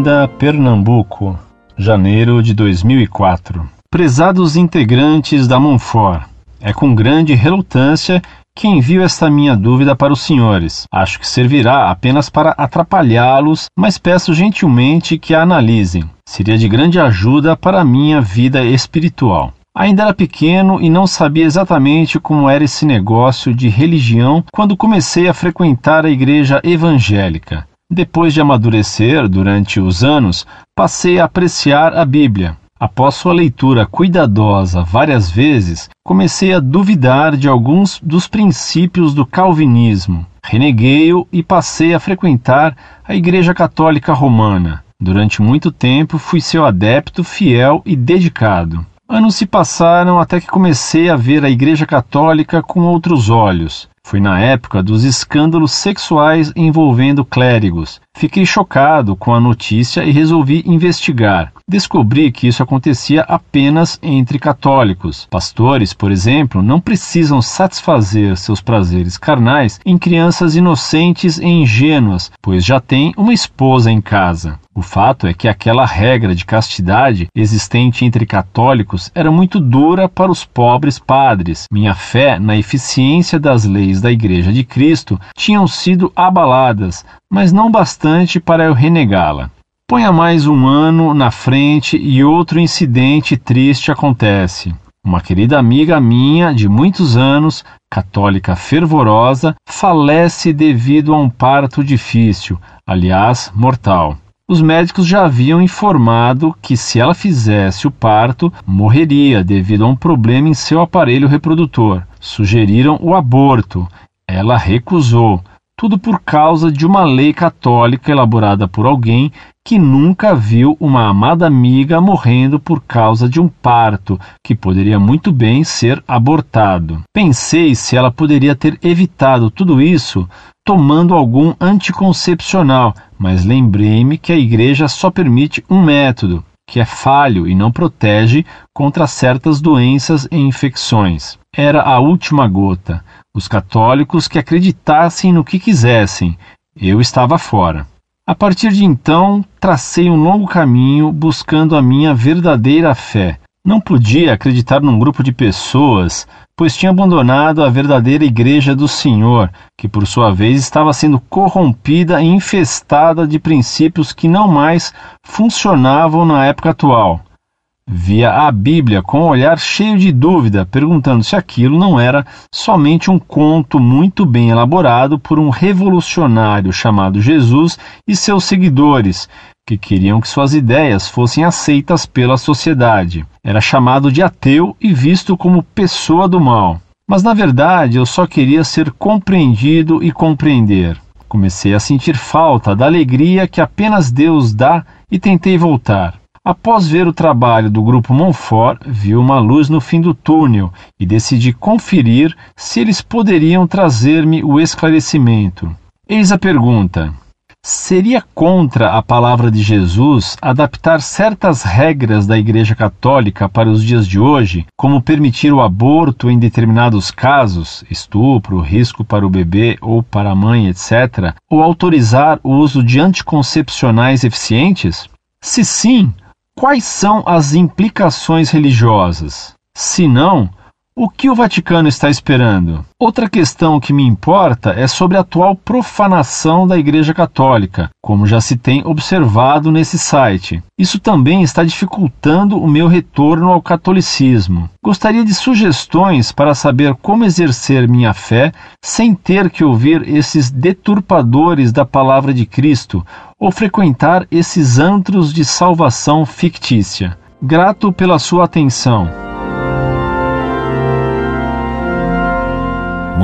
Olinda, Pernambuco, janeiro de 2004. Prezados integrantes da Monfort, é com grande relutância que envio esta minha dúvida para os senhores. Acho que servirá apenas para atrapalhá-los, mas peço gentilmente que a analisem. Seria de grande ajuda para a minha vida espiritual. Ainda era pequeno e não sabia exatamente como era esse negócio de religião quando comecei a frequentar a igreja evangélica. Depois de amadurecer durante os anos, passei a apreciar a Bíblia. Após sua leitura cuidadosa várias vezes, comecei a duvidar de alguns dos princípios do calvinismo. Reneguei-o e passei a frequentar a Igreja Católica Romana. Durante muito tempo fui seu adepto fiel e dedicado. Anos se passaram até que comecei a ver a Igreja Católica com outros olhos. Foi na época dos escândalos sexuais envolvendo clérigos. Fiquei chocado com a notícia e resolvi investigar. Descobri que isso acontecia apenas entre católicos. Pastores, por exemplo, não precisam satisfazer seus prazeres carnais em crianças inocentes e ingênuas, pois já têm uma esposa em casa. O fato é que aquela regra de castidade existente entre católicos era muito dura para os pobres padres. Minha fé na eficiência das leis da Igreja de Cristo tinham sido abaladas, mas não bastante para eu renegá-la. Ponha mais um ano na frente e outro incidente triste acontece. Uma querida amiga minha de muitos anos, católica fervorosa, falece devido a um parto difícil, aliás, mortal. Os médicos já haviam informado que se ela fizesse o parto, morreria devido a um problema em seu aparelho reprodutor. Sugeriram o aborto. Ela recusou. Tudo por causa de uma lei católica elaborada por alguém que nunca viu uma amada amiga morrendo por causa de um parto que poderia muito bem ser abortado. Pensei se ela poderia ter evitado tudo isso tomando algum anticoncepcional, mas lembrei-me que a igreja só permite um método, que é falho e não protege contra certas doenças e infecções. Era a última gota. Os católicos que acreditassem no que quisessem. Eu estava fora. A partir de então, tracei um longo caminho buscando a minha verdadeira fé. Não podia acreditar num grupo de pessoas pois tinha abandonado a verdadeira Igreja do Senhor, que por sua vez estava sendo corrompida e infestada de princípios que não mais funcionavam na época atual. Via a Bíblia com um olhar cheio de dúvida, perguntando se aquilo não era somente um conto muito bem elaborado por um revolucionário chamado Jesus e seus seguidores, que queriam que suas ideias fossem aceitas pela sociedade. Era chamado de ateu e visto como pessoa do mal. Mas na verdade eu só queria ser compreendido e compreender. Comecei a sentir falta da alegria que apenas Deus dá e tentei voltar. Após ver o trabalho do grupo Monfort, vi uma luz no fim do túnel e decidi conferir se eles poderiam trazer-me o esclarecimento. Eis a pergunta: Seria contra a palavra de Jesus adaptar certas regras da Igreja Católica para os dias de hoje, como permitir o aborto em determinados casos, estupro, risco para o bebê ou para a mãe, etc., ou autorizar o uso de anticoncepcionais eficientes? Se sim, quais são as implicações religiosas? Se não, o que o Vaticano está esperando? Outra questão que me importa é sobre a atual profanação da Igreja Católica, como já se tem observado nesse site. Isso também está dificultando o meu retorno ao catolicismo. Gostaria de sugestões para saber como exercer minha fé sem ter que ouvir esses deturpadores da palavra de Cristo ou frequentar esses antros de salvação fictícia. Grato pela sua atenção.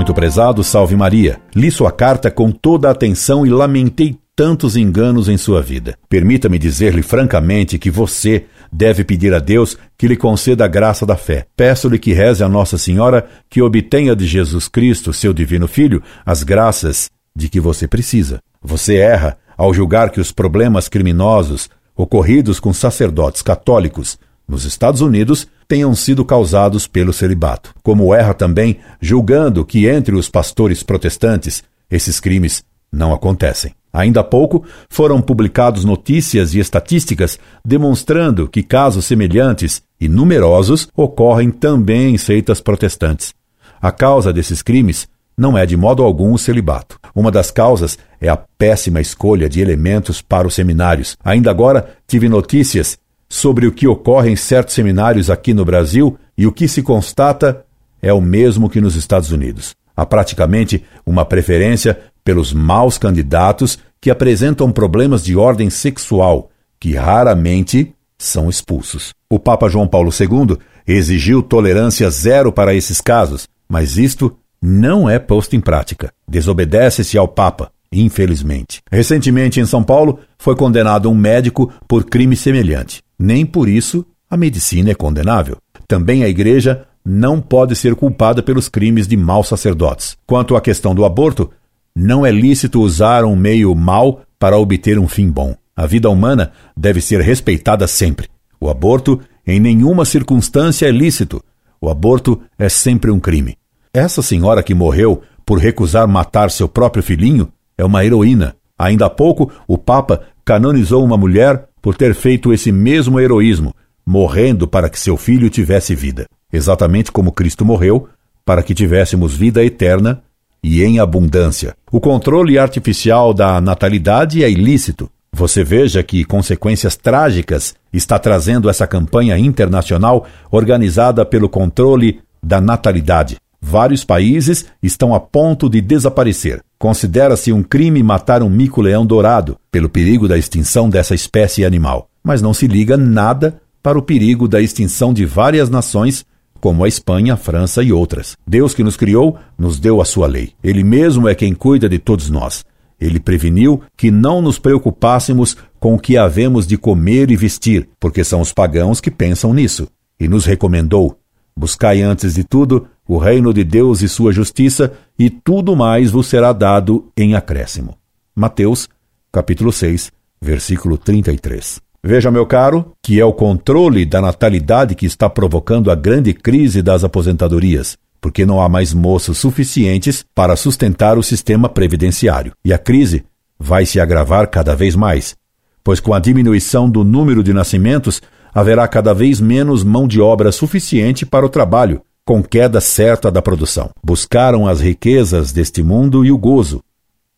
Muito prezado, salve Maria. Li sua carta com toda a atenção e lamentei tantos enganos em sua vida. Permita-me dizer-lhe francamente que você deve pedir a Deus que lhe conceda a graça da fé. Peço-lhe que reze a Nossa Senhora que obtenha de Jesus Cristo, seu divino Filho, as graças de que você precisa. Você erra ao julgar que os problemas criminosos ocorridos com sacerdotes católicos nos Estados Unidos tenham sido causados pelo celibato. Como erra também julgando que entre os pastores protestantes esses crimes não acontecem. Ainda há pouco foram publicados notícias e estatísticas demonstrando que casos semelhantes e numerosos ocorrem também em seitas protestantes. A causa desses crimes não é de modo algum o celibato. Uma das causas é a péssima escolha de elementos para os seminários. Ainda agora tive notícias sobre o que ocorre em certos seminários aqui no Brasil e o que se constata é o mesmo que nos Estados Unidos. Há praticamente uma preferência pelos maus candidatos que apresentam problemas de ordem sexual, que raramente são expulsos. O Papa João Paulo II exigiu tolerância zero para esses casos, mas isto não é posto em prática. Desobedece-se ao Papa, infelizmente. Recentemente, em São Paulo, foi condenado um médico por crime semelhante. Nem por isso a medicina é condenável. Também a Igreja não pode ser culpada pelos crimes de maus sacerdotes. Quanto à questão do aborto, não é lícito usar um meio mau para obter um fim bom. A vida humana deve ser respeitada sempre. O aborto, em nenhuma circunstância, é lícito. O aborto é sempre um crime. Essa senhora que morreu por recusar matar seu próprio filhinho é uma heroína. Ainda há pouco, o Papa canonizou uma mulher por ter feito esse mesmo heroísmo, morrendo para que seu filho tivesse vida. Exatamente como Cristo morreu, para que tivéssemos vida eterna e em abundância. O controle artificial da natalidade é ilícito. Você veja que consequências trágicas está trazendo essa campanha internacional organizada pelo controle da natalidade. Vários países estão a ponto de desaparecer. Considera-se um crime matar um mico-leão dourado, pelo perigo da extinção dessa espécie animal. Mas não se liga nada para o perigo da extinção de várias nações como a Espanha, a França e outras. Deus que nos criou, nos deu a sua lei. Ele mesmo é quem cuida de todos nós. Ele preveniu que não nos preocupássemos com o que havemos de comer e vestir, porque são os pagãos que pensam nisso. E nos recomendou: buscai antes de tudo o reino de Deus e sua justiça, e tudo mais vos será dado em acréscimo. Mateus, capítulo 6, versículo 33. Veja, meu caro, que é o controle da natalidade que está provocando a grande crise das aposentadorias, porque não há mais moços suficientes para sustentar o sistema previdenciário. E a crise vai se agravar cada vez mais, pois com a diminuição do número de nascimentos haverá cada vez menos mão de obra suficiente para o trabalho, com queda certa da produção. Buscaram as riquezas deste mundo e o gozo,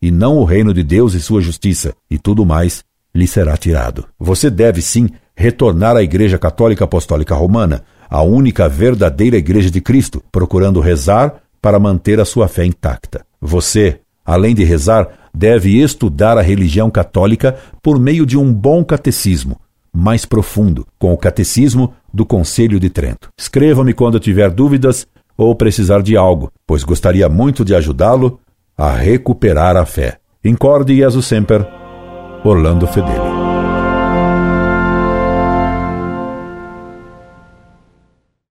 e não o reino de Deus e sua justiça, e tudo mais lhe será tirado. Você deve sim retornar à Igreja Católica Apostólica Romana, a única verdadeira Igreja de Cristo, procurando rezar para manter a sua fé intacta. Você, além de rezar, deve estudar a religião católica por meio de um bom catecismo, mais profundo, com o Catecismo do Conselho de Trento. Escreva-me quando tiver dúvidas ou precisar de algo, pois gostaria muito de ajudá-lo a recuperar a fé. Incorde Jesus Semper Orlando Fedeli.